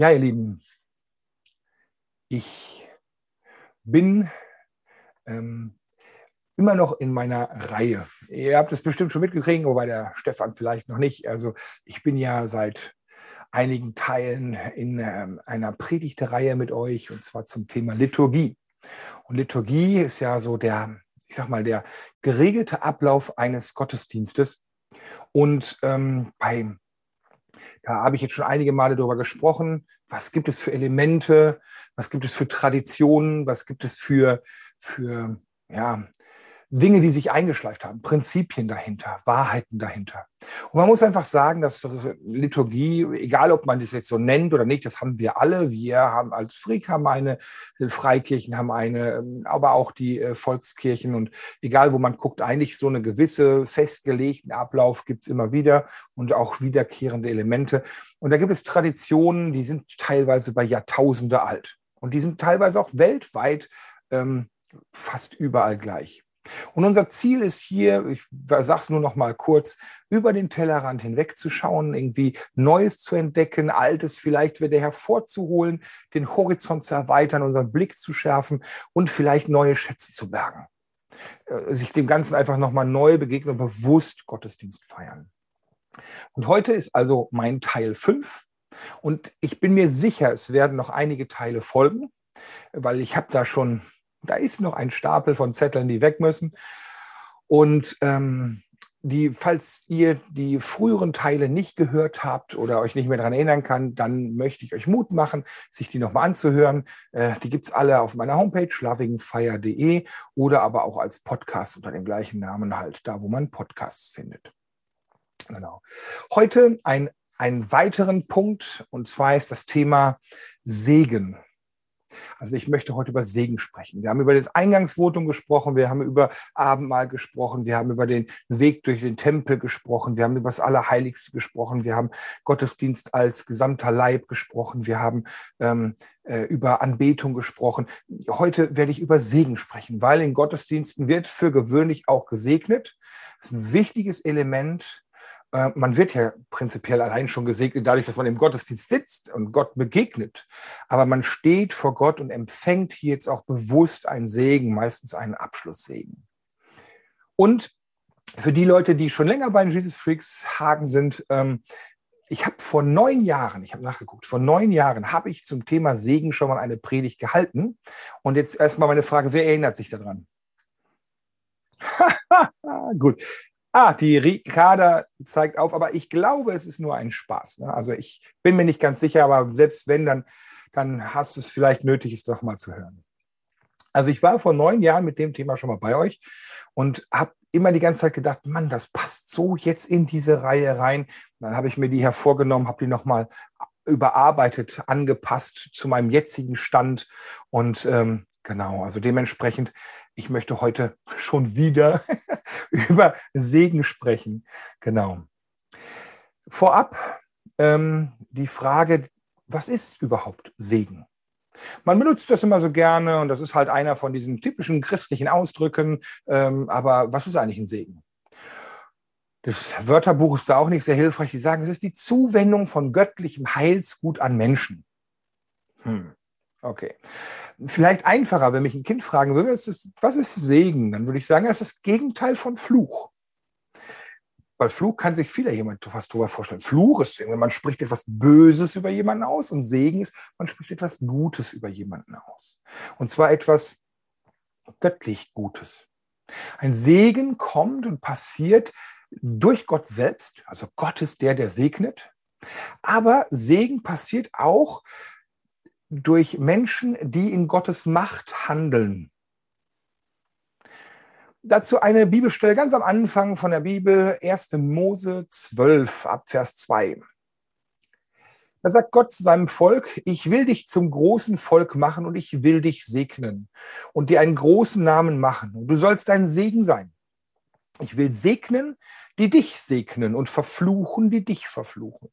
Ja, ihr Lieben, ich bin ähm, immer noch in meiner Reihe. Ihr habt es bestimmt schon mitgekriegt, wobei der Stefan vielleicht noch nicht. Also ich bin ja seit einigen Teilen in ähm, einer Predigtereihe mit euch und zwar zum Thema Liturgie. Und Liturgie ist ja so der, ich sag mal, der geregelte Ablauf eines Gottesdienstes. Und ähm, beim da habe ich jetzt schon einige Male darüber gesprochen. Was gibt es für Elemente? Was gibt es für Traditionen? Was gibt es für, für ja, Dinge, die sich eingeschleift haben, Prinzipien dahinter, Wahrheiten dahinter. Und man muss einfach sagen, dass Liturgie, egal ob man das jetzt so nennt oder nicht, das haben wir alle. Wir haben als Freak haben eine, Freikirchen haben eine, ähm, aber auch die äh, Volkskirchen. Und egal, wo man guckt, eigentlich so eine gewisse festgelegten Ablauf gibt es immer wieder und auch wiederkehrende Elemente. Und da gibt es Traditionen, die sind teilweise bei Jahrtausende alt. Und die sind teilweise auch weltweit ähm, fast überall gleich. Und unser Ziel ist hier, ich sage es nur noch mal kurz, über den Tellerrand hinwegzuschauen, irgendwie Neues zu entdecken, Altes vielleicht wieder hervorzuholen, den Horizont zu erweitern, unseren Blick zu schärfen und vielleicht neue Schätze zu bergen. Äh, sich dem Ganzen einfach nochmal neu begegnen und bewusst Gottesdienst feiern. Und heute ist also mein Teil 5 und ich bin mir sicher, es werden noch einige Teile folgen, weil ich habe da schon da ist noch ein Stapel von Zetteln, die weg müssen. Und ähm, die, falls ihr die früheren Teile nicht gehört habt oder euch nicht mehr daran erinnern kann, dann möchte ich euch Mut machen, sich die nochmal anzuhören. Äh, die gibt es alle auf meiner Homepage lovingfire.de oder aber auch als Podcast unter dem gleichen Namen halt, da wo man Podcasts findet. Genau. Heute ein, einen weiteren Punkt und zwar ist das Thema Segen. Also ich möchte heute über Segen sprechen. Wir haben über das Eingangsvotum gesprochen, wir haben über Abendmahl gesprochen, wir haben über den Weg durch den Tempel gesprochen, wir haben über das Allerheiligste gesprochen, wir haben Gottesdienst als gesamter Leib gesprochen, wir haben ähm, äh, über Anbetung gesprochen. Heute werde ich über Segen sprechen, weil in Gottesdiensten wird für gewöhnlich auch gesegnet. Das ist ein wichtiges Element äh, man wird ja prinzipiell allein schon gesegnet dadurch, dass man im Gottesdienst sitzt und Gott begegnet. Aber man steht vor Gott und empfängt hier jetzt auch bewusst einen Segen, meistens einen Abschlusssegen. Und für die Leute, die schon länger bei den Jesus Freaks Hagen sind, ähm, ich habe vor neun Jahren, ich habe nachgeguckt, vor neun Jahren habe ich zum Thema Segen schon mal eine Predigt gehalten. Und jetzt erstmal meine Frage, wer erinnert sich daran? Gut, Ah, die Ricarda zeigt auf, aber ich glaube, es ist nur ein Spaß. Ne? Also ich bin mir nicht ganz sicher, aber selbst wenn, dann, dann hast es vielleicht nötig, es doch mal zu hören. Also ich war vor neun Jahren mit dem Thema schon mal bei euch und habe immer die ganze Zeit gedacht, Mann, das passt so jetzt in diese Reihe rein. Dann habe ich mir die hervorgenommen, habe die nochmal überarbeitet, angepasst zu meinem jetzigen Stand. Und ähm, genau, also dementsprechend, ich möchte heute schon wieder über Segen sprechen. Genau. Vorab ähm, die Frage, was ist überhaupt Segen? Man benutzt das immer so gerne und das ist halt einer von diesen typischen christlichen Ausdrücken. Ähm, aber was ist eigentlich ein Segen? Das Wörterbuch ist da auch nicht sehr hilfreich. Die sagen, es ist die Zuwendung von göttlichem Heilsgut an Menschen. Hm. Okay. Vielleicht einfacher, wenn mich ein Kind fragen würde, was ist, was ist Segen? Dann würde ich sagen, es ist das Gegenteil von Fluch. Weil Fluch kann sich vieler jemand was drüber vorstellen. Fluch ist, wenn man spricht etwas Böses über jemanden aus und Segen ist, man spricht etwas Gutes über jemanden aus. Und zwar etwas göttlich Gutes. Ein Segen kommt und passiert, durch Gott selbst, also Gott ist der, der segnet. Aber Segen passiert auch durch Menschen, die in Gottes Macht handeln. Dazu eine Bibelstelle ganz am Anfang von der Bibel, 1. Mose 12, ab Vers 2. Da sagt Gott zu seinem Volk, ich will dich zum großen Volk machen und ich will dich segnen und dir einen großen Namen machen. Und du sollst ein Segen sein. Ich will segnen, die dich segnen und verfluchen, die dich verfluchen.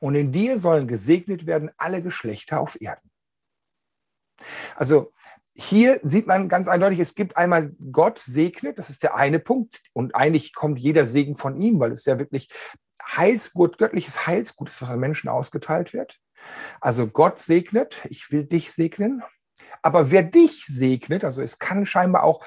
Und in dir sollen gesegnet werden alle Geschlechter auf Erden. Also hier sieht man ganz eindeutig, es gibt einmal Gott segnet, das ist der eine Punkt. Und eigentlich kommt jeder Segen von ihm, weil es ja wirklich Heilsgut, göttliches Heilsgut ist, was an Menschen ausgeteilt wird. Also Gott segnet, ich will dich segnen. Aber wer dich segnet, also es kann scheinbar auch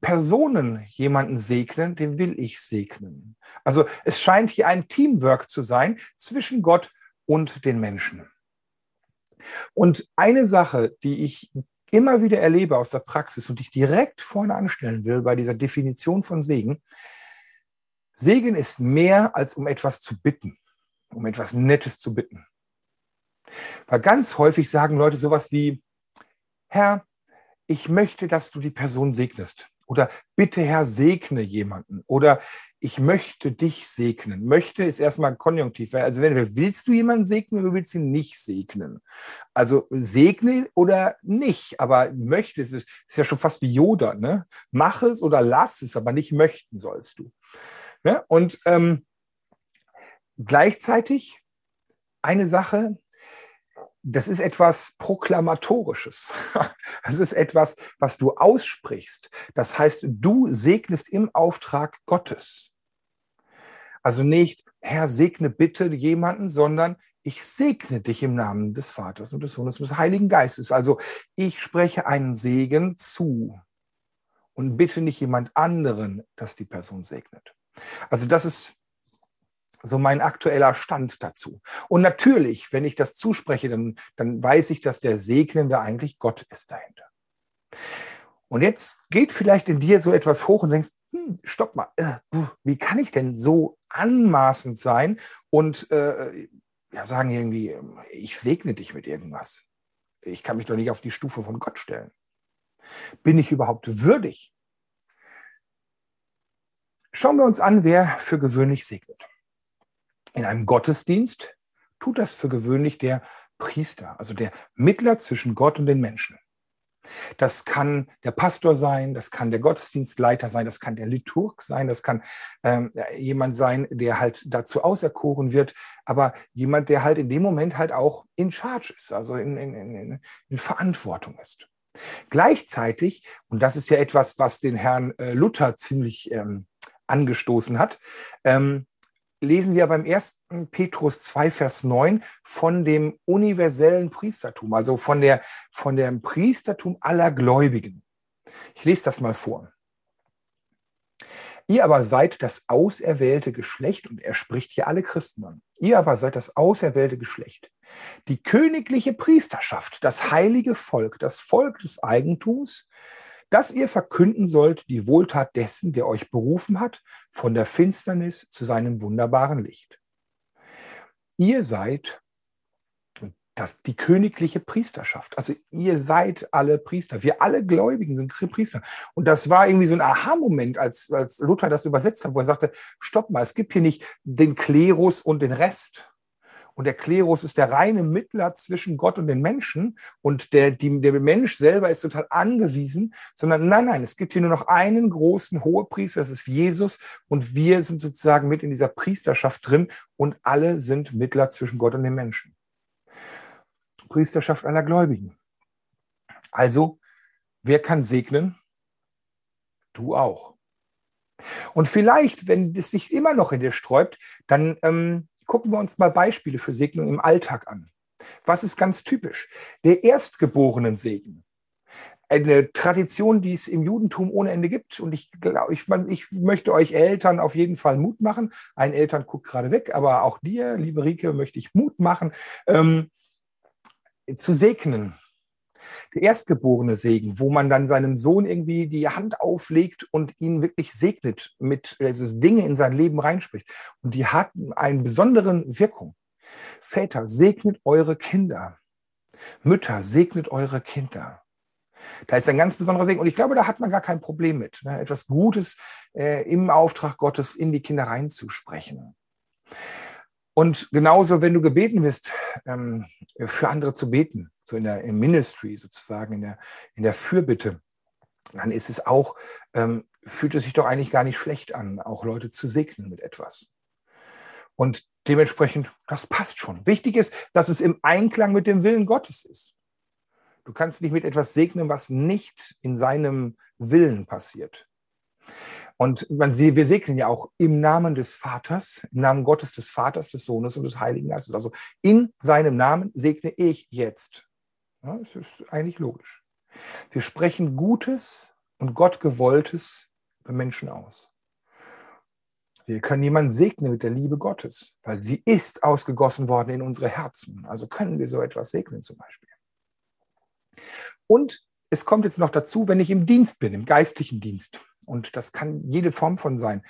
Personen jemanden segnen, den will ich segnen. Also es scheint hier ein Teamwork zu sein zwischen Gott und den Menschen. Und eine Sache, die ich immer wieder erlebe aus der Praxis und ich direkt vorne anstellen will bei dieser Definition von Segen, Segen ist mehr als um etwas zu bitten, um etwas Nettes zu bitten. Weil ganz häufig sagen Leute sowas wie, Herr, ich möchte, dass du die Person segnest. Oder bitte Herr, segne jemanden. Oder ich möchte dich segnen. Möchte ist erstmal Konjunktiv. Also wenn willst du jemanden segnen oder willst du ihn nicht segnen? Also segne oder nicht. Aber möchte ist, ist ja schon fast wie Yoda. Ne? Mach es oder lass es, aber nicht möchten sollst du. Ne? Und ähm, gleichzeitig eine Sache, das ist etwas Proklamatorisches. Das ist etwas, was du aussprichst. Das heißt, du segnest im Auftrag Gottes. Also nicht, Herr, segne bitte jemanden, sondern ich segne dich im Namen des Vaters und des Sohnes und des Heiligen Geistes. Also ich spreche einen Segen zu und bitte nicht jemand anderen, dass die Person segnet. Also das ist so mein aktueller Stand dazu. Und natürlich, wenn ich das zuspreche, dann, dann weiß ich, dass der Segnende eigentlich Gott ist dahinter. Und jetzt geht vielleicht in dir so etwas hoch und denkst, hm, stopp mal, äh, wie kann ich denn so anmaßend sein und äh, ja, sagen irgendwie, ich segne dich mit irgendwas. Ich kann mich doch nicht auf die Stufe von Gott stellen. Bin ich überhaupt würdig? Schauen wir uns an, wer für gewöhnlich segnet. In einem Gottesdienst tut das für gewöhnlich der Priester, also der Mittler zwischen Gott und den Menschen. Das kann der Pastor sein, das kann der Gottesdienstleiter sein, das kann der Liturg sein, das kann ähm, jemand sein, der halt dazu auserkoren wird, aber jemand, der halt in dem Moment halt auch in Charge ist, also in, in, in, in Verantwortung ist. Gleichzeitig, und das ist ja etwas, was den Herrn äh, Luther ziemlich ähm, angestoßen hat, ähm, lesen wir beim 1. Petrus 2, Vers 9 von dem universellen Priestertum, also von, der, von dem Priestertum aller Gläubigen. Ich lese das mal vor. Ihr aber seid das auserwählte Geschlecht, und er spricht hier alle Christen an. Ihr aber seid das auserwählte Geschlecht, die königliche Priesterschaft, das heilige Volk, das Volk des Eigentums, dass ihr verkünden sollt die Wohltat dessen, der euch berufen hat, von der Finsternis zu seinem wunderbaren Licht. Ihr seid das, die königliche Priesterschaft. Also ihr seid alle Priester. Wir alle Gläubigen sind Priester. Und das war irgendwie so ein Aha-Moment, als, als Luther das übersetzt hat, wo er sagte, stopp mal, es gibt hier nicht den Klerus und den Rest, und der Klerus ist der reine Mittler zwischen Gott und den Menschen. Und der, die, der Mensch selber ist total angewiesen, sondern nein, nein, es gibt hier nur noch einen großen Hohepriester, das ist Jesus. Und wir sind sozusagen mit in dieser Priesterschaft drin und alle sind Mittler zwischen Gott und den Menschen. Priesterschaft aller Gläubigen. Also, wer kann segnen? Du auch. Und vielleicht, wenn es sich immer noch in dir sträubt, dann ähm, gucken wir uns mal Beispiele für Segnung im Alltag an. Was ist ganz typisch? Der erstgeborenen Segen. Eine Tradition, die es im Judentum ohne Ende gibt. Und ich glaube, ich, ich möchte euch Eltern auf jeden Fall Mut machen. Ein Eltern guckt gerade weg, aber auch dir, liebe Rike, möchte ich Mut machen, ähm, zu segnen, der erstgeborene Segen, wo man dann seinem Sohn irgendwie die Hand auflegt und ihn wirklich segnet, mit also Dinge in sein Leben reinspricht. Und die hat eine besondere Wirkung. Väter, segnet eure Kinder. Mütter, segnet eure Kinder. Da ist ein ganz besonderer Segen. Und ich glaube, da hat man gar kein Problem mit, ne? etwas Gutes äh, im Auftrag Gottes in die Kinder reinzusprechen. Und genauso, wenn du gebeten wirst, ähm, für andere zu beten, so in der im Ministry sozusagen, in der, in der Fürbitte, dann ist es auch, ähm, fühlt es sich doch eigentlich gar nicht schlecht an, auch Leute zu segnen mit etwas. Und dementsprechend, das passt schon. Wichtig ist, dass es im Einklang mit dem Willen Gottes ist. Du kannst nicht mit etwas segnen, was nicht in seinem Willen passiert. Und man sieht, wir segnen ja auch im Namen des Vaters, im Namen Gottes, des Vaters, des Sohnes und des Heiligen Geistes. Also in seinem Namen segne ich jetzt. Ja, das ist eigentlich logisch. Wir sprechen Gutes und Gott gewolltes bei Menschen aus. Wir können jemanden segnen mit der Liebe Gottes, weil sie ist ausgegossen worden in unsere Herzen. Also können wir so etwas segnen zum Beispiel. Und es kommt jetzt noch dazu, wenn ich im Dienst bin, im geistlichen Dienst. Und das kann jede Form von sein.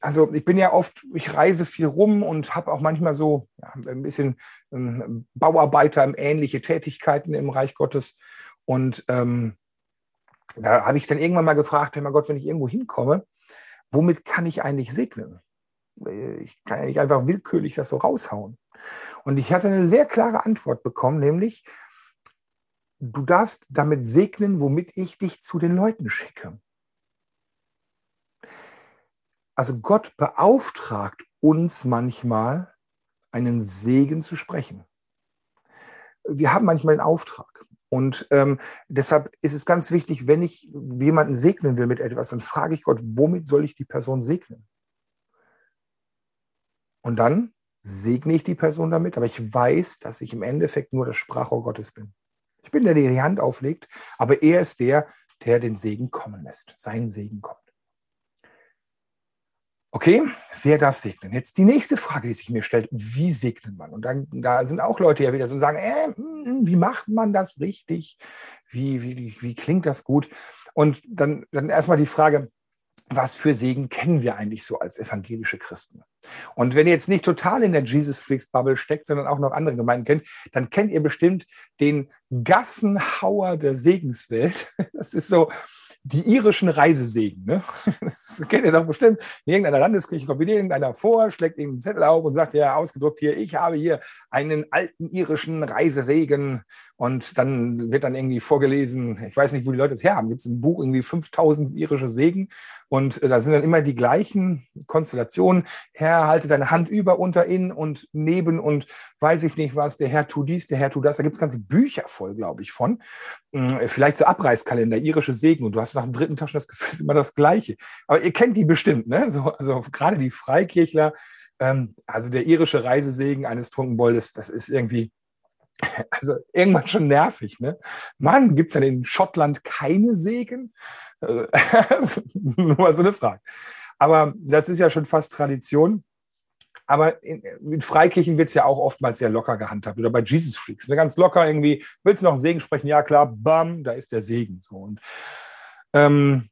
Also ich bin ja oft, ich reise viel rum und habe auch manchmal so ja, ein bisschen ähm, Bauarbeiter, ähnliche Tätigkeiten im Reich Gottes. Und ähm, da habe ich dann irgendwann mal gefragt, Herr Gott, wenn ich irgendwo hinkomme, womit kann ich eigentlich segnen? Ich kann ja nicht einfach willkürlich das so raushauen. Und ich hatte eine sehr klare Antwort bekommen, nämlich, du darfst damit segnen, womit ich dich zu den Leuten schicke. Also Gott beauftragt uns manchmal, einen Segen zu sprechen. Wir haben manchmal einen Auftrag. Und ähm, deshalb ist es ganz wichtig, wenn ich jemanden segnen will mit etwas, dann frage ich Gott, womit soll ich die Person segnen? Und dann segne ich die Person damit, aber ich weiß, dass ich im Endeffekt nur das Sprachrohr Gottes bin. Ich bin der, der die Hand auflegt, aber er ist der, der den Segen kommen lässt. Sein Segen kommt. Okay, wer darf segnen? Jetzt die nächste Frage, die sich mir stellt, wie segnet man? Und dann, da sind auch Leute ja wieder so sagen, äh, hm, wie macht man das richtig? Wie, wie, wie klingt das gut? Und dann, dann erstmal die Frage, was für Segen kennen wir eigentlich so als evangelische Christen? Und wenn ihr jetzt nicht total in der Jesus Freaks Bubble steckt, sondern auch noch andere Gemeinden kennt, dann kennt ihr bestimmt den Gassenhauer der Segenswelt. Das ist so, die irischen Reisesegen. Ne? Das kennt ihr doch bestimmt. In irgendeiner Landeskirche kommt wieder irgendeiner vor, schlägt einen Zettel auf und sagt, ja, ausgedruckt hier, ich habe hier einen alten irischen Reisesegen. Und dann wird dann irgendwie vorgelesen, ich weiß nicht, wo die Leute es her haben, gibt es im Buch irgendwie 5000 irische Segen. Und äh, da sind dann immer die gleichen Konstellationen. Herr, halte deine Hand über, unter, in und neben und weiß ich nicht was. Der Herr tut dies, der Herr tut das. Da gibt es ganze Bücher voll, glaube ich, von. Hm, vielleicht so Abreißkalender, irische Segen. Und du hast nach dem dritten Tag schon das Gefühl, es ist immer das Gleiche. Aber ihr kennt die bestimmt, ne? So, also gerade die Freikirchler, ähm, also der irische Reisesegen eines Trunkenboldes, das ist irgendwie also irgendwann schon nervig, ne? Mann, gibt es denn in Schottland keine Segen? Nur mal so eine Frage. Aber das ist ja schon fast Tradition. Aber in, in Freikirchen wird es ja auch oftmals sehr locker gehandhabt. Oder bei Jesus Freaks. Ne? Ganz locker irgendwie, willst du noch einen Segen sprechen? Ja, klar, bam, da ist der Segen. So. Und ähm,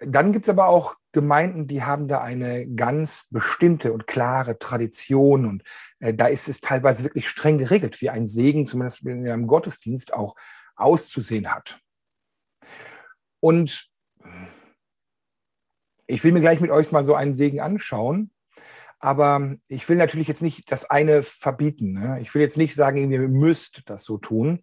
dann gibt es aber auch Gemeinden, die haben da eine ganz bestimmte und klare Tradition und äh, da ist es teilweise wirklich streng geregelt, wie ein Segen zumindest in einem Gottesdienst auch auszusehen hat. Und ich will mir gleich mit euch mal so einen Segen anschauen, aber ich will natürlich jetzt nicht das eine verbieten. Ne? Ich will jetzt nicht sagen, ihr müsst das so tun,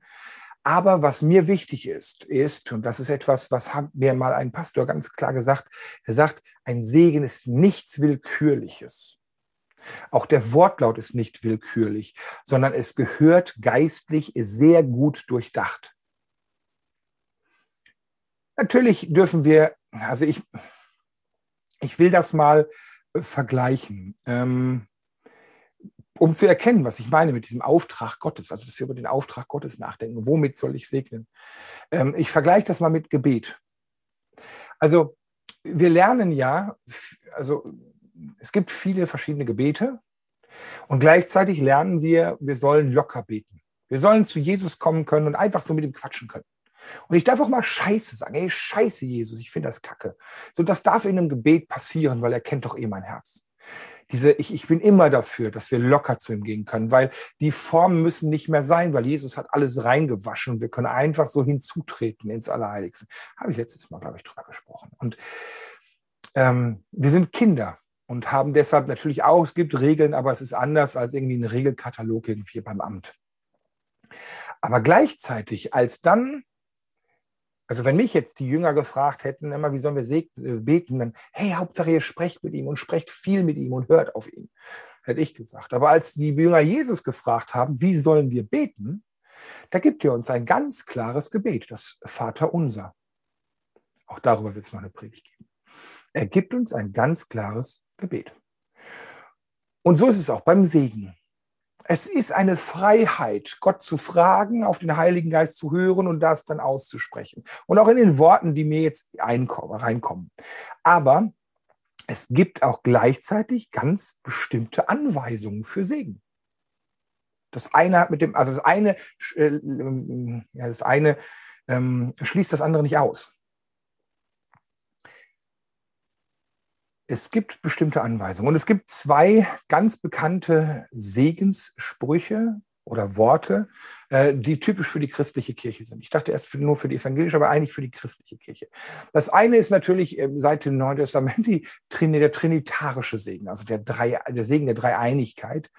aber was mir wichtig ist, ist, und das ist etwas, was hat mir mal ein Pastor ganz klar gesagt, er sagt, ein Segen ist nichts Willkürliches. Auch der Wortlaut ist nicht willkürlich, sondern es gehört geistlich sehr gut durchdacht. Natürlich dürfen wir, also ich, ich will das mal vergleichen. Ähm, um zu erkennen, was ich meine mit diesem Auftrag Gottes, also dass wir über den Auftrag Gottes nachdenken. Womit soll ich segnen? Ähm, ich vergleiche das mal mit Gebet. Also wir lernen ja, also es gibt viele verschiedene Gebete und gleichzeitig lernen wir, wir sollen locker beten. Wir sollen zu Jesus kommen können und einfach so mit ihm quatschen können. Und ich darf auch mal Scheiße sagen. Ey, Scheiße, Jesus, ich finde das kacke. So, das darf in einem Gebet passieren, weil er kennt doch eh mein Herz diese, ich, ich bin immer dafür, dass wir locker zu ihm gehen können, weil die Formen müssen nicht mehr sein, weil Jesus hat alles reingewaschen und wir können einfach so hinzutreten ins Allerheiligste. Habe ich letztes Mal, glaube ich, drüber gesprochen. Und ähm, wir sind Kinder und haben deshalb natürlich auch, es gibt Regeln, aber es ist anders als irgendwie ein Regelkatalog irgendwie beim Amt. Aber gleichzeitig, als dann also wenn mich jetzt die Jünger gefragt hätten, immer, wie sollen wir äh, beten, dann, hey, Hauptsache ihr sprecht mit ihm und sprecht viel mit ihm und hört auf ihn, hätte ich gesagt. Aber als die Jünger Jesus gefragt haben, wie sollen wir beten, da gibt er uns ein ganz klares Gebet, das Vater unser. Auch darüber wird es noch eine Predigt geben. Er gibt uns ein ganz klares Gebet. Und so ist es auch beim Segen. Es ist eine Freiheit, Gott zu fragen, auf den Heiligen Geist zu hören und das dann auszusprechen. Und auch in den Worten, die mir jetzt reinkommen. Aber es gibt auch gleichzeitig ganz bestimmte Anweisungen für Segen. Das eine hat mit dem, also das eine, äh, ja, das eine ähm, schließt das andere nicht aus. Es gibt bestimmte Anweisungen und es gibt zwei ganz bekannte Segenssprüche oder Worte, äh, die typisch für die christliche Kirche sind. Ich dachte erst nur für die evangelische, aber eigentlich für die christliche Kirche. Das eine ist natürlich äh, seit dem Neuen Testament die, der trinitarische Segen, also der, Drei, der Segen der Dreieinigkeit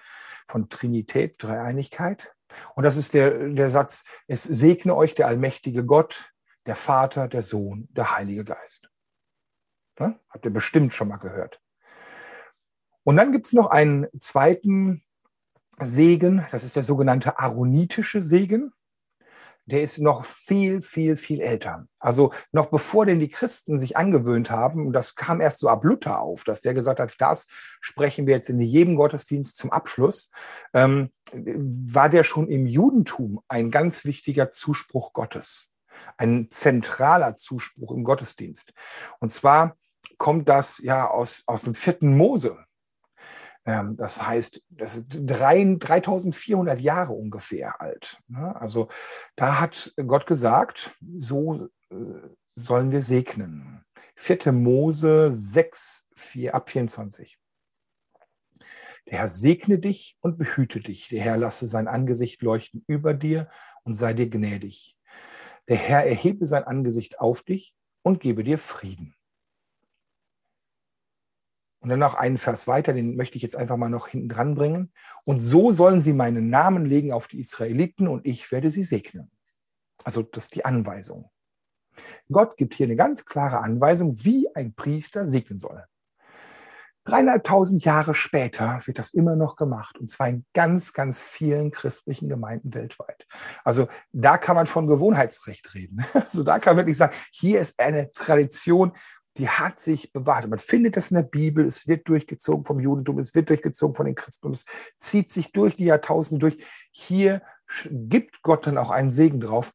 von Trinität, Dreieinigkeit. Und das ist der, der Satz, es segne euch der allmächtige Gott, der Vater, der Sohn, der Heilige Geist. Ja, habt ihr bestimmt schon mal gehört. Und dann gibt es noch einen zweiten Segen, das ist der sogenannte aaronitische Segen der ist noch viel, viel, viel älter. Also noch bevor denn die Christen sich angewöhnt haben, und das kam erst so ab Luther auf, dass der gesagt hat, das sprechen wir jetzt in jedem Gottesdienst zum Abschluss, ähm, war der schon im Judentum ein ganz wichtiger Zuspruch Gottes, ein zentraler Zuspruch im Gottesdienst. Und zwar kommt das ja aus, aus dem vierten Mose. Ähm, das heißt, das ist 3400 Jahre ungefähr alt. Ne? Also da hat Gott gesagt, so äh, sollen wir segnen. 4. Mose 6, 4, ab 24. Der Herr segne dich und behüte dich. Der Herr lasse sein Angesicht leuchten über dir und sei dir gnädig. Der Herr erhebe sein Angesicht auf dich und gebe dir Frieden. Und dann noch einen Vers weiter, den möchte ich jetzt einfach mal noch hinten dran bringen. Und so sollen sie meinen Namen legen auf die Israeliten und ich werde sie segnen. Also das ist die Anweisung. Gott gibt hier eine ganz klare Anweisung, wie ein Priester segnen soll. Dreieinhalbtausend Jahre später wird das immer noch gemacht und zwar in ganz, ganz vielen christlichen Gemeinden weltweit. Also da kann man von Gewohnheitsrecht reden. Also da kann man wirklich sagen, hier ist eine Tradition, die hat sich bewahrt. Man findet das in der Bibel, es wird durchgezogen vom Judentum, es wird durchgezogen von den Christen es zieht sich durch die Jahrtausende durch. Hier gibt Gott dann auch einen Segen drauf.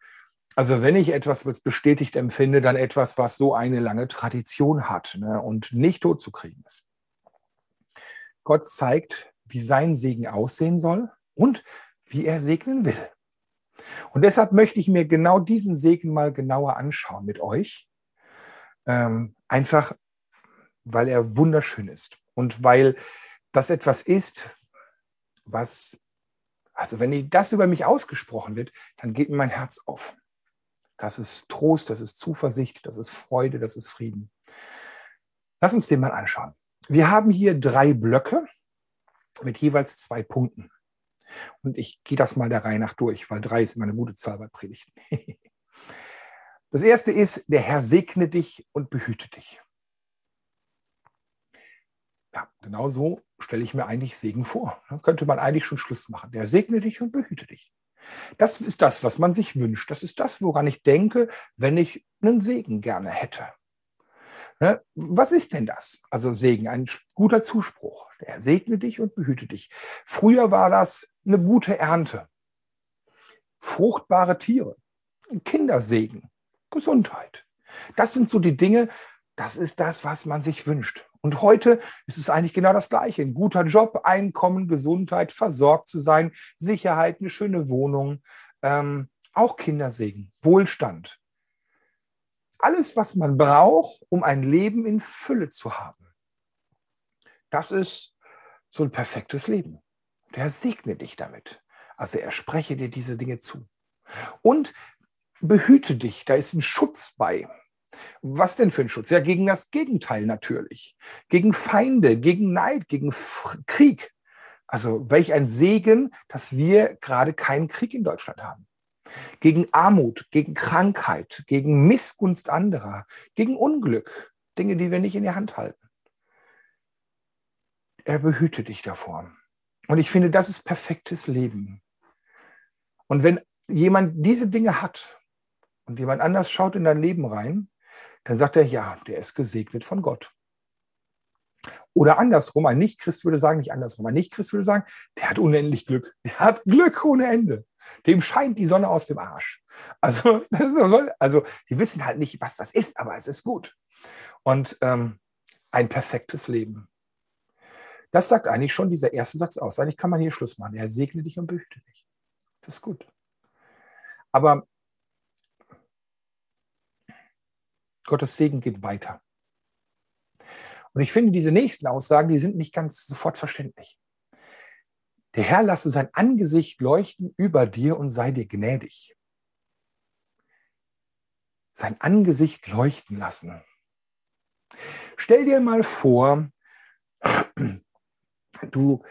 Also wenn ich etwas bestätigt empfinde, dann etwas, was so eine lange Tradition hat ne, und nicht totzukriegen ist. Gott zeigt, wie sein Segen aussehen soll und wie er segnen will. Und deshalb möchte ich mir genau diesen Segen mal genauer anschauen mit euch ähm, einfach, weil er wunderschön ist und weil das etwas ist, was, also wenn das über mich ausgesprochen wird, dann geht mir mein Herz auf. Das ist Trost, das ist Zuversicht, das ist Freude, das ist Frieden. Lass uns den mal anschauen. Wir haben hier drei Blöcke mit jeweils zwei Punkten. Und ich gehe das mal der Reihe nach durch, weil drei ist immer eine gute Zahl bei Predigten. Das erste ist, der Herr segne dich und behüte dich. Ja, genau so stelle ich mir eigentlich Segen vor. Da könnte man eigentlich schon Schluss machen. Der segne dich und behüte dich. Das ist das, was man sich wünscht. Das ist das, woran ich denke, wenn ich einen Segen gerne hätte. Ne? Was ist denn das? Also Segen, ein guter Zuspruch. Der segne dich und behüte dich. Früher war das eine gute Ernte, fruchtbare Tiere, ein Kindersegen. Gesundheit. Das sind so die Dinge, das ist das, was man sich wünscht. Und heute ist es eigentlich genau das Gleiche. Ein guter Job, Einkommen, Gesundheit, versorgt zu sein, Sicherheit, eine schöne Wohnung, ähm, auch Kindersegen, Wohlstand. Alles, was man braucht, um ein Leben in Fülle zu haben. Das ist so ein perfektes Leben. Der segne dich damit. Also er spreche dir diese Dinge zu. Und behüte dich, da ist ein Schutz bei. Was denn für ein Schutz? Ja, gegen das Gegenteil natürlich. Gegen Feinde, gegen Neid, gegen Krieg. Also welch ein Segen, dass wir gerade keinen Krieg in Deutschland haben. Gegen Armut, gegen Krankheit, gegen Missgunst anderer, gegen Unglück. Dinge, die wir nicht in die Hand halten. Er behüte dich davor. Und ich finde, das ist perfektes Leben. Und wenn jemand diese Dinge hat, und jemand anders schaut in dein Leben rein, dann sagt er, ja, der ist gesegnet von Gott. Oder andersrum, ein Nicht-Christ würde sagen, nicht andersrum, ein Nicht-Christ würde sagen, der hat unendlich Glück. Der hat Glück ohne Ende. Dem scheint die Sonne aus dem Arsch. Also, also die wissen halt nicht, was das ist, aber es ist gut. Und ähm, ein perfektes Leben. Das sagt eigentlich schon dieser erste Satz aus. Eigentlich kann man hier Schluss machen. Er segne dich und behüte dich. Das ist gut. Aber Gottes Segen geht weiter. Und ich finde, diese nächsten Aussagen, die sind nicht ganz sofort verständlich. Der Herr lasse sein Angesicht leuchten über dir und sei dir gnädig. Sein Angesicht leuchten lassen. Stell dir mal vor, du,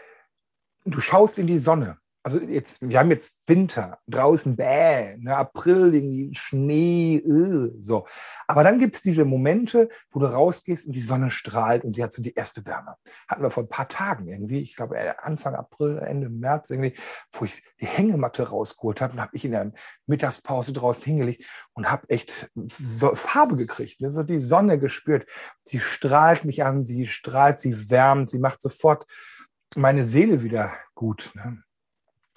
du schaust in die Sonne also jetzt, wir haben jetzt Winter, draußen bäh, ne, April, irgendwie Schnee, äh, so. Aber dann gibt es diese Momente, wo du rausgehst und die Sonne strahlt und sie hat so die erste Wärme. Hatten wir vor ein paar Tagen irgendwie, ich glaube äh, Anfang April, Ende März irgendwie, wo ich die Hängematte rausgeholt habe und habe ich in der Mittagspause draußen hingelegt und habe echt so Farbe gekriegt, ne, so die Sonne gespürt. Sie strahlt mich an, sie strahlt, sie wärmt, sie macht sofort meine Seele wieder gut. Ne?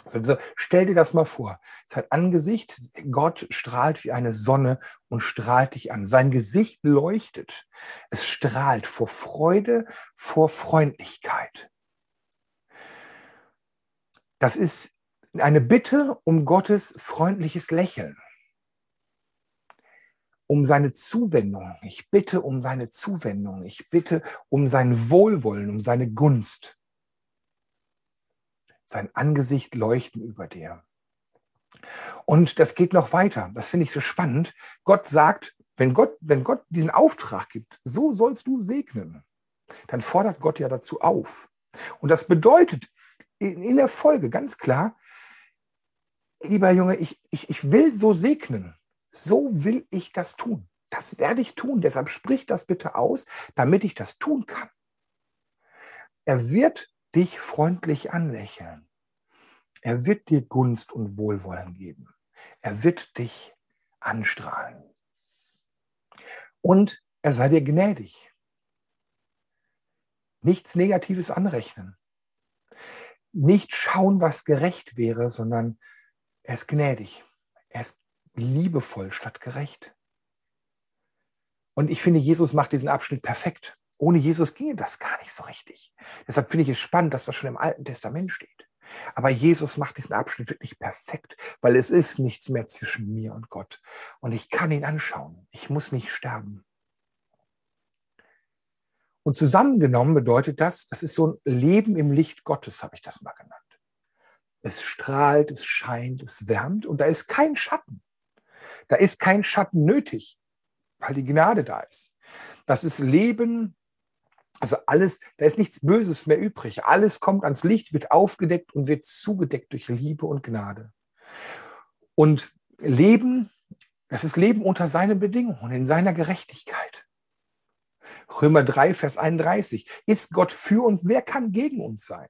Also stell dir das mal vor. Sein Angesicht, Gott strahlt wie eine Sonne und strahlt dich an. Sein Gesicht leuchtet. Es strahlt vor Freude, vor Freundlichkeit. Das ist eine Bitte um Gottes freundliches Lächeln. Um seine Zuwendung. Ich bitte um seine Zuwendung. Ich bitte um sein Wohlwollen, um seine Gunst sein Angesicht leuchten über dir. Und das geht noch weiter. Das finde ich so spannend. Gott sagt, wenn Gott, wenn Gott diesen Auftrag gibt, so sollst du segnen, dann fordert Gott ja dazu auf. Und das bedeutet in der Folge ganz klar, lieber Junge, ich, ich, ich will so segnen. So will ich das tun. Das werde ich tun. Deshalb sprich das bitte aus, damit ich das tun kann. Er wird dich freundlich anlächeln. Er wird dir Gunst und Wohlwollen geben. Er wird dich anstrahlen. Und er sei dir gnädig. Nichts Negatives anrechnen. Nicht schauen, was gerecht wäre, sondern er ist gnädig. Er ist liebevoll statt gerecht. Und ich finde, Jesus macht diesen Abschnitt perfekt. Ohne Jesus ginge das gar nicht so richtig. Deshalb finde ich es spannend, dass das schon im Alten Testament steht. Aber Jesus macht diesen Abschnitt wirklich perfekt, weil es ist nichts mehr zwischen mir und Gott. Und ich kann ihn anschauen. Ich muss nicht sterben. Und zusammengenommen bedeutet das, das ist so ein Leben im Licht Gottes, habe ich das mal genannt. Es strahlt, es scheint, es wärmt und da ist kein Schatten. Da ist kein Schatten nötig, weil die Gnade da ist. Das ist Leben also alles, da ist nichts Böses mehr übrig. Alles kommt ans Licht, wird aufgedeckt und wird zugedeckt durch Liebe und Gnade. Und Leben, das ist Leben unter seinen Bedingungen, in seiner Gerechtigkeit. Römer 3, Vers 31. Ist Gott für uns? Wer kann gegen uns sein?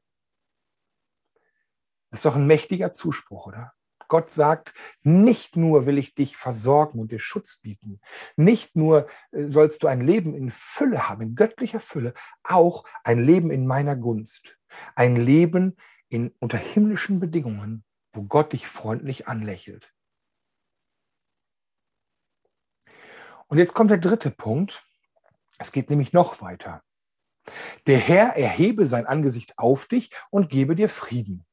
Das ist doch ein mächtiger Zuspruch, oder? Gott sagt, nicht nur will ich dich versorgen und dir Schutz bieten, nicht nur äh, sollst du ein Leben in Fülle haben, in göttlicher Fülle, auch ein Leben in meiner Gunst, ein Leben in unter himmlischen Bedingungen, wo Gott dich freundlich anlächelt. Und jetzt kommt der dritte Punkt. Es geht nämlich noch weiter. Der Herr erhebe sein Angesicht auf dich und gebe dir Frieden.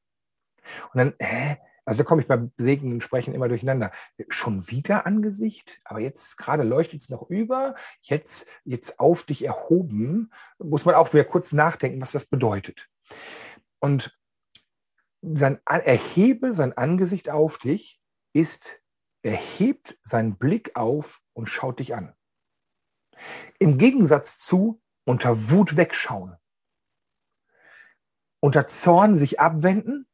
Und dann, hä, also da komme ich beim Segnen und Sprechen immer durcheinander. Schon wieder Angesicht, aber jetzt gerade leuchtet es noch über, jetzt, jetzt auf dich erhoben, muss man auch wieder kurz nachdenken, was das bedeutet. Und sein, erhebe sein Angesicht auf dich ist, erhebt seinen Blick auf und schaut dich an. Im Gegensatz zu unter Wut wegschauen, unter Zorn sich abwenden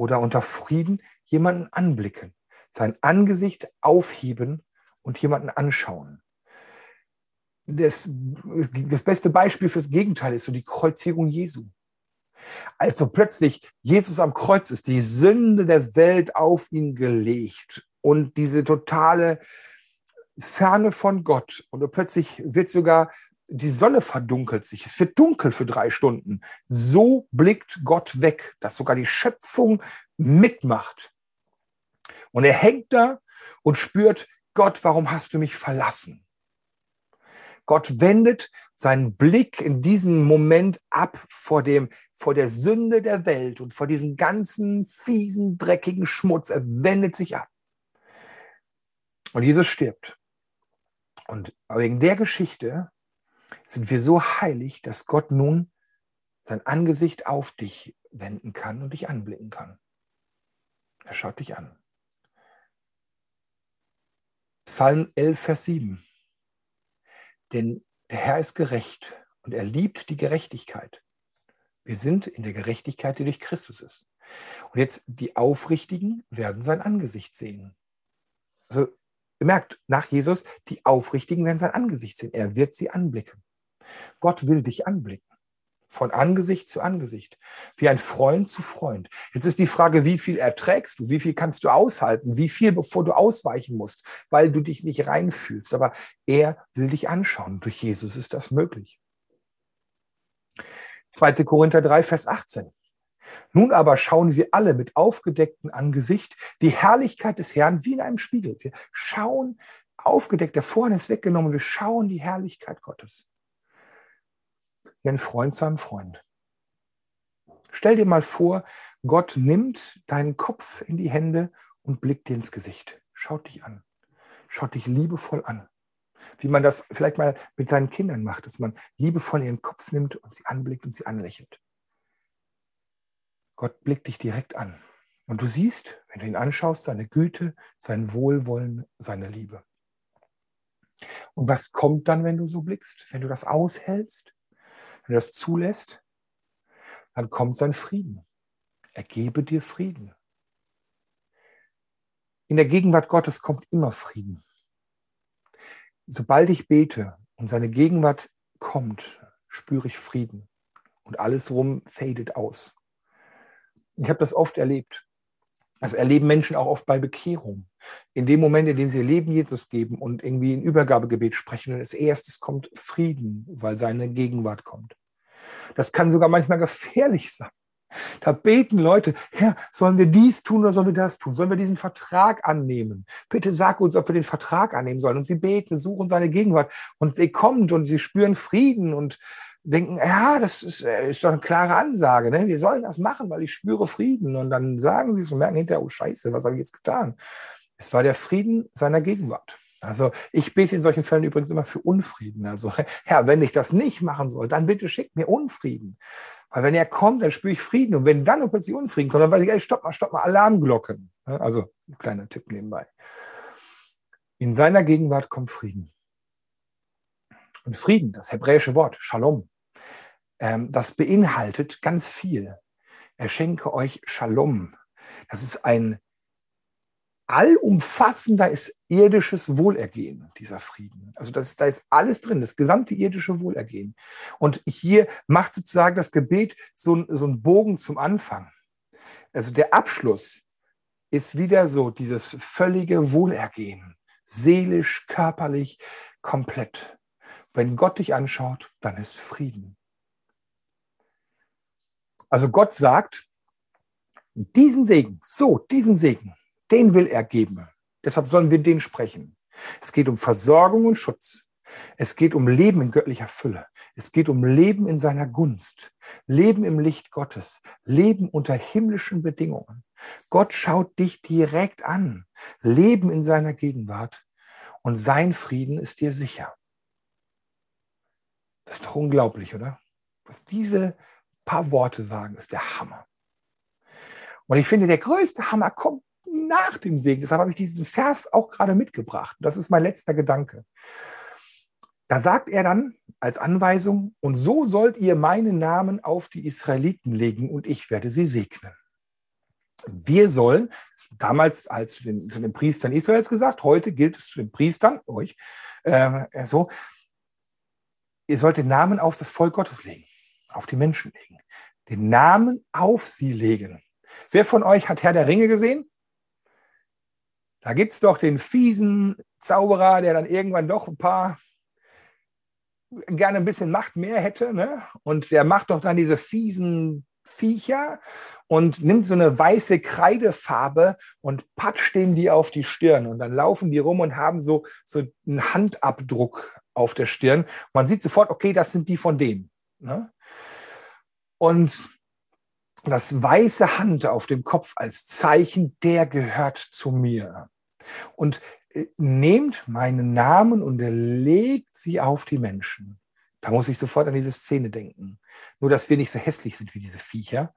oder unter Frieden jemanden anblicken, sein Angesicht aufheben und jemanden anschauen. Das, das beste Beispiel fürs Gegenteil ist so die Kreuzierung Jesu. Also plötzlich Jesus am Kreuz ist, die Sünde der Welt auf ihn gelegt und diese totale Ferne von Gott. Und plötzlich wird sogar die Sonne verdunkelt sich, es wird dunkel für drei Stunden. So blickt Gott weg, dass sogar die Schöpfung mitmacht. Und er hängt da und spürt, Gott, warum hast du mich verlassen? Gott wendet seinen Blick in diesem Moment ab vor dem, vor der Sünde der Welt und vor diesem ganzen fiesen, dreckigen Schmutz. Er wendet sich ab. Und Jesus stirbt. Und wegen der Geschichte sind wir so heilig, dass Gott nun sein Angesicht auf dich wenden kann und dich anblicken kann. Er schaut dich an. Psalm 11, Vers 7. Denn der Herr ist gerecht und er liebt die Gerechtigkeit. Wir sind in der Gerechtigkeit, die durch Christus ist. Und jetzt die Aufrichtigen werden sein Angesicht sehen. Also ihr merkt, nach Jesus, die Aufrichtigen werden sein Angesicht sehen. Er wird sie anblicken. Gott will dich anblicken. Von Angesicht zu Angesicht. Wie ein Freund zu Freund. Jetzt ist die Frage, wie viel erträgst du? Wie viel kannst du aushalten? Wie viel, bevor du ausweichen musst, weil du dich nicht reinfühlst? Aber er will dich anschauen. Durch Jesus ist das möglich. 2. Korinther 3, Vers 18. Nun aber schauen wir alle mit aufgedecktem Angesicht die Herrlichkeit des Herrn wie in einem Spiegel. Wir schauen aufgedeckt, der Vorhang ist weggenommen, wir schauen die Herrlichkeit Gottes wie ein Freund zu einem Freund. Stell dir mal vor, Gott nimmt deinen Kopf in die Hände und blickt dir ins Gesicht. Schaut dich an. Schaut dich liebevoll an. Wie man das vielleicht mal mit seinen Kindern macht, dass man liebevoll ihren Kopf nimmt und sie anblickt und sie anlächelt. Gott blickt dich direkt an. Und du siehst, wenn du ihn anschaust, seine Güte, sein Wohlwollen, seine Liebe. Und was kommt dann, wenn du so blickst? Wenn du das aushältst? Wenn du das zulässt, dann kommt sein Frieden. Er gebe dir Frieden. In der Gegenwart Gottes kommt immer Frieden. Sobald ich bete und seine Gegenwart kommt, spüre ich Frieden. Und alles rum fadet aus. Ich habe das oft erlebt. Das erleben Menschen auch oft bei Bekehrung. In dem Moment, in dem sie ihr Leben Jesus geben und irgendwie ein Übergabegebet sprechen, und als erstes kommt Frieden, weil seine Gegenwart kommt. Das kann sogar manchmal gefährlich sein. Da beten Leute, Herr, sollen wir dies tun oder sollen wir das tun? Sollen wir diesen Vertrag annehmen? Bitte sag uns, ob wir den Vertrag annehmen sollen. Und sie beten, suchen seine Gegenwart. Und sie kommt und sie spüren Frieden und denken, ja, das ist, äh, ist doch eine klare Ansage. Ne? Wir sollen das machen, weil ich spüre Frieden. Und dann sagen sie es und merken hinterher, oh Scheiße, was habe ich jetzt getan? Es war der Frieden seiner Gegenwart. Also ich bete in solchen Fällen übrigens immer für Unfrieden. Also Herr, wenn ich das nicht machen soll, dann bitte schick mir Unfrieden. Weil wenn er kommt, dann spüre ich Frieden. Und wenn dann plötzlich Unfrieden kommt, dann weiß ich, ey, stopp mal, stopp mal, Alarmglocken. Also ein kleiner Tipp nebenbei. In seiner Gegenwart kommt Frieden. Und Frieden, das hebräische Wort, Shalom, ähm, das beinhaltet ganz viel. Er schenke euch Shalom. Das ist ein allumfassender ist irdisches Wohlergehen, dieser Frieden. Also das, da ist alles drin, das gesamte irdische Wohlergehen. Und hier macht sozusagen das Gebet so, so einen Bogen zum Anfang. Also der Abschluss ist wieder so dieses völlige Wohlergehen, seelisch, körperlich, komplett. Wenn Gott dich anschaut, dann ist Frieden. Also Gott sagt, diesen Segen, so, diesen Segen, den will er geben. Deshalb sollen wir den sprechen. Es geht um Versorgung und Schutz. Es geht um Leben in göttlicher Fülle. Es geht um Leben in seiner Gunst. Leben im Licht Gottes. Leben unter himmlischen Bedingungen. Gott schaut dich direkt an. Leben in seiner Gegenwart. Und sein Frieden ist dir sicher. Das ist doch unglaublich, oder? Was diese paar Worte sagen, ist der Hammer. Und ich finde, der größte Hammer kommt nach dem Segen. Deshalb habe ich diesen Vers auch gerade mitgebracht. Das ist mein letzter Gedanke. Da sagt er dann als Anweisung, und so sollt ihr meinen Namen auf die Israeliten legen und ich werde sie segnen. Wir sollen, damals als den, zu den Priestern Israels gesagt, heute gilt es zu den Priestern, euch, äh, so, ihr sollt den Namen auf das Volk Gottes legen, auf die Menschen legen, den Namen auf sie legen. Wer von euch hat Herr der Ringe gesehen? Da gibt es doch den fiesen Zauberer, der dann irgendwann doch ein paar gerne ein bisschen Macht mehr hätte. Ne? Und der macht doch dann diese fiesen Viecher und nimmt so eine weiße Kreidefarbe und patscht denen die auf die Stirn. Und dann laufen die rum und haben so, so einen Handabdruck auf der Stirn. Man sieht sofort, okay, das sind die von dem. Ne? Und das weiße Hand auf dem Kopf als Zeichen, der gehört zu mir. Und äh, nehmt meinen Namen und legt sie auf die Menschen. Da muss ich sofort an diese Szene denken. Nur, dass wir nicht so hässlich sind wie diese Viecher.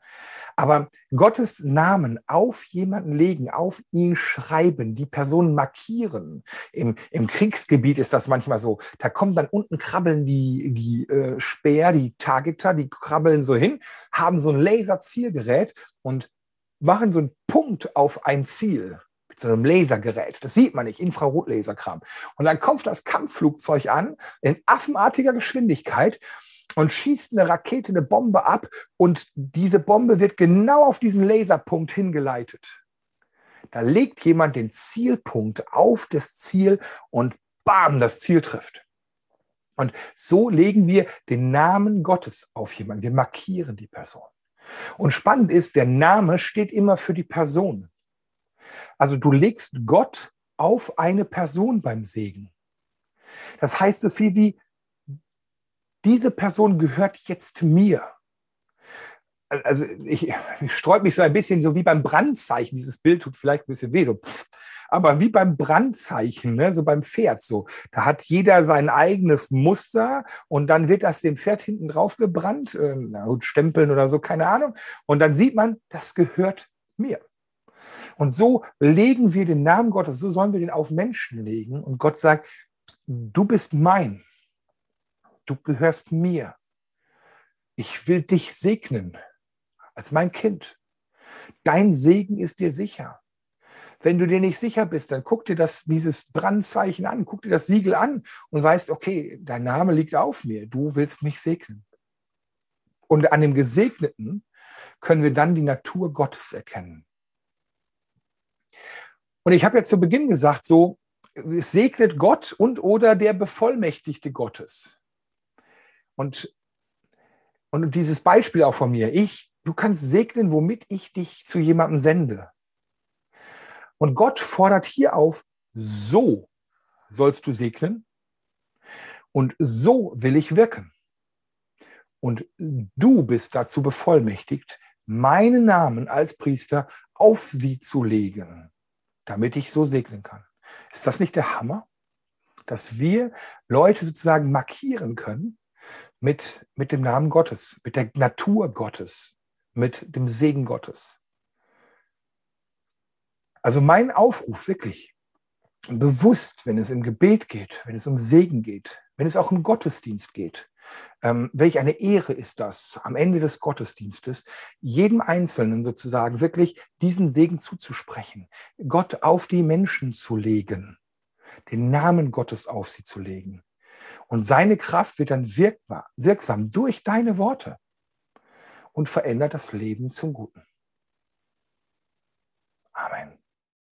Aber Gottes Namen auf jemanden legen, auf ihn schreiben, die Person markieren. Im, Im Kriegsgebiet ist das manchmal so. Da kommen dann unten krabbeln die, die äh, Speer, die Targeter, die krabbeln so hin, haben so ein Laserzielgerät und machen so einen Punkt auf ein Ziel mit so einem Lasergerät. Das sieht man nicht, Infrarotlaserkram. Und dann kommt das Kampfflugzeug an in affenartiger Geschwindigkeit und schießt eine Rakete, eine Bombe ab und diese Bombe wird genau auf diesen Laserpunkt hingeleitet. Da legt jemand den Zielpunkt auf das Ziel und bam, das Ziel trifft. Und so legen wir den Namen Gottes auf jemanden. Wir markieren die Person. Und spannend ist, der Name steht immer für die Person. Also du legst Gott auf eine Person beim Segen. Das heißt so viel wie, diese Person gehört jetzt mir. Also ich, ich sträube mich so ein bisschen so wie beim Brandzeichen. Dieses Bild tut vielleicht ein bisschen weh, so pff. aber wie beim Brandzeichen, ne, so beim Pferd so. Da hat jeder sein eigenes Muster und dann wird das dem Pferd hinten drauf gebrannt, äh, Stempeln oder so, keine Ahnung. Und dann sieht man, das gehört mir. Und so legen wir den Namen Gottes, so sollen wir den auf Menschen legen. Und Gott sagt, du bist mein. Du gehörst mir. Ich will dich segnen als mein Kind. Dein Segen ist dir sicher. Wenn du dir nicht sicher bist, dann guck dir das, dieses Brandzeichen an, guck dir das Siegel an und weißt, okay, dein Name liegt auf mir, du willst mich segnen. Und an dem Gesegneten können wir dann die Natur Gottes erkennen. Und ich habe jetzt zu Beginn gesagt, so, es segnet Gott und oder der Bevollmächtigte Gottes. Und, und dieses Beispiel auch von mir, ich, du kannst segnen, womit ich dich zu jemandem sende. Und Gott fordert hier auf, so sollst du segnen und so will ich wirken. Und du bist dazu bevollmächtigt, meinen Namen als Priester auf sie zu legen damit ich so segnen kann. Ist das nicht der Hammer? Dass wir Leute sozusagen markieren können mit, mit dem Namen Gottes, mit der Natur Gottes, mit dem Segen Gottes. Also mein Aufruf wirklich, bewusst, wenn es im Gebet geht, wenn es um Segen geht, wenn es auch im Gottesdienst geht, ähm, welch eine Ehre ist das, am Ende des Gottesdienstes, jedem Einzelnen sozusagen wirklich diesen Segen zuzusprechen, Gott auf die Menschen zu legen, den Namen Gottes auf sie zu legen. Und seine Kraft wird dann wirkbar, wirksam durch deine Worte und verändert das Leben zum Guten. Amen.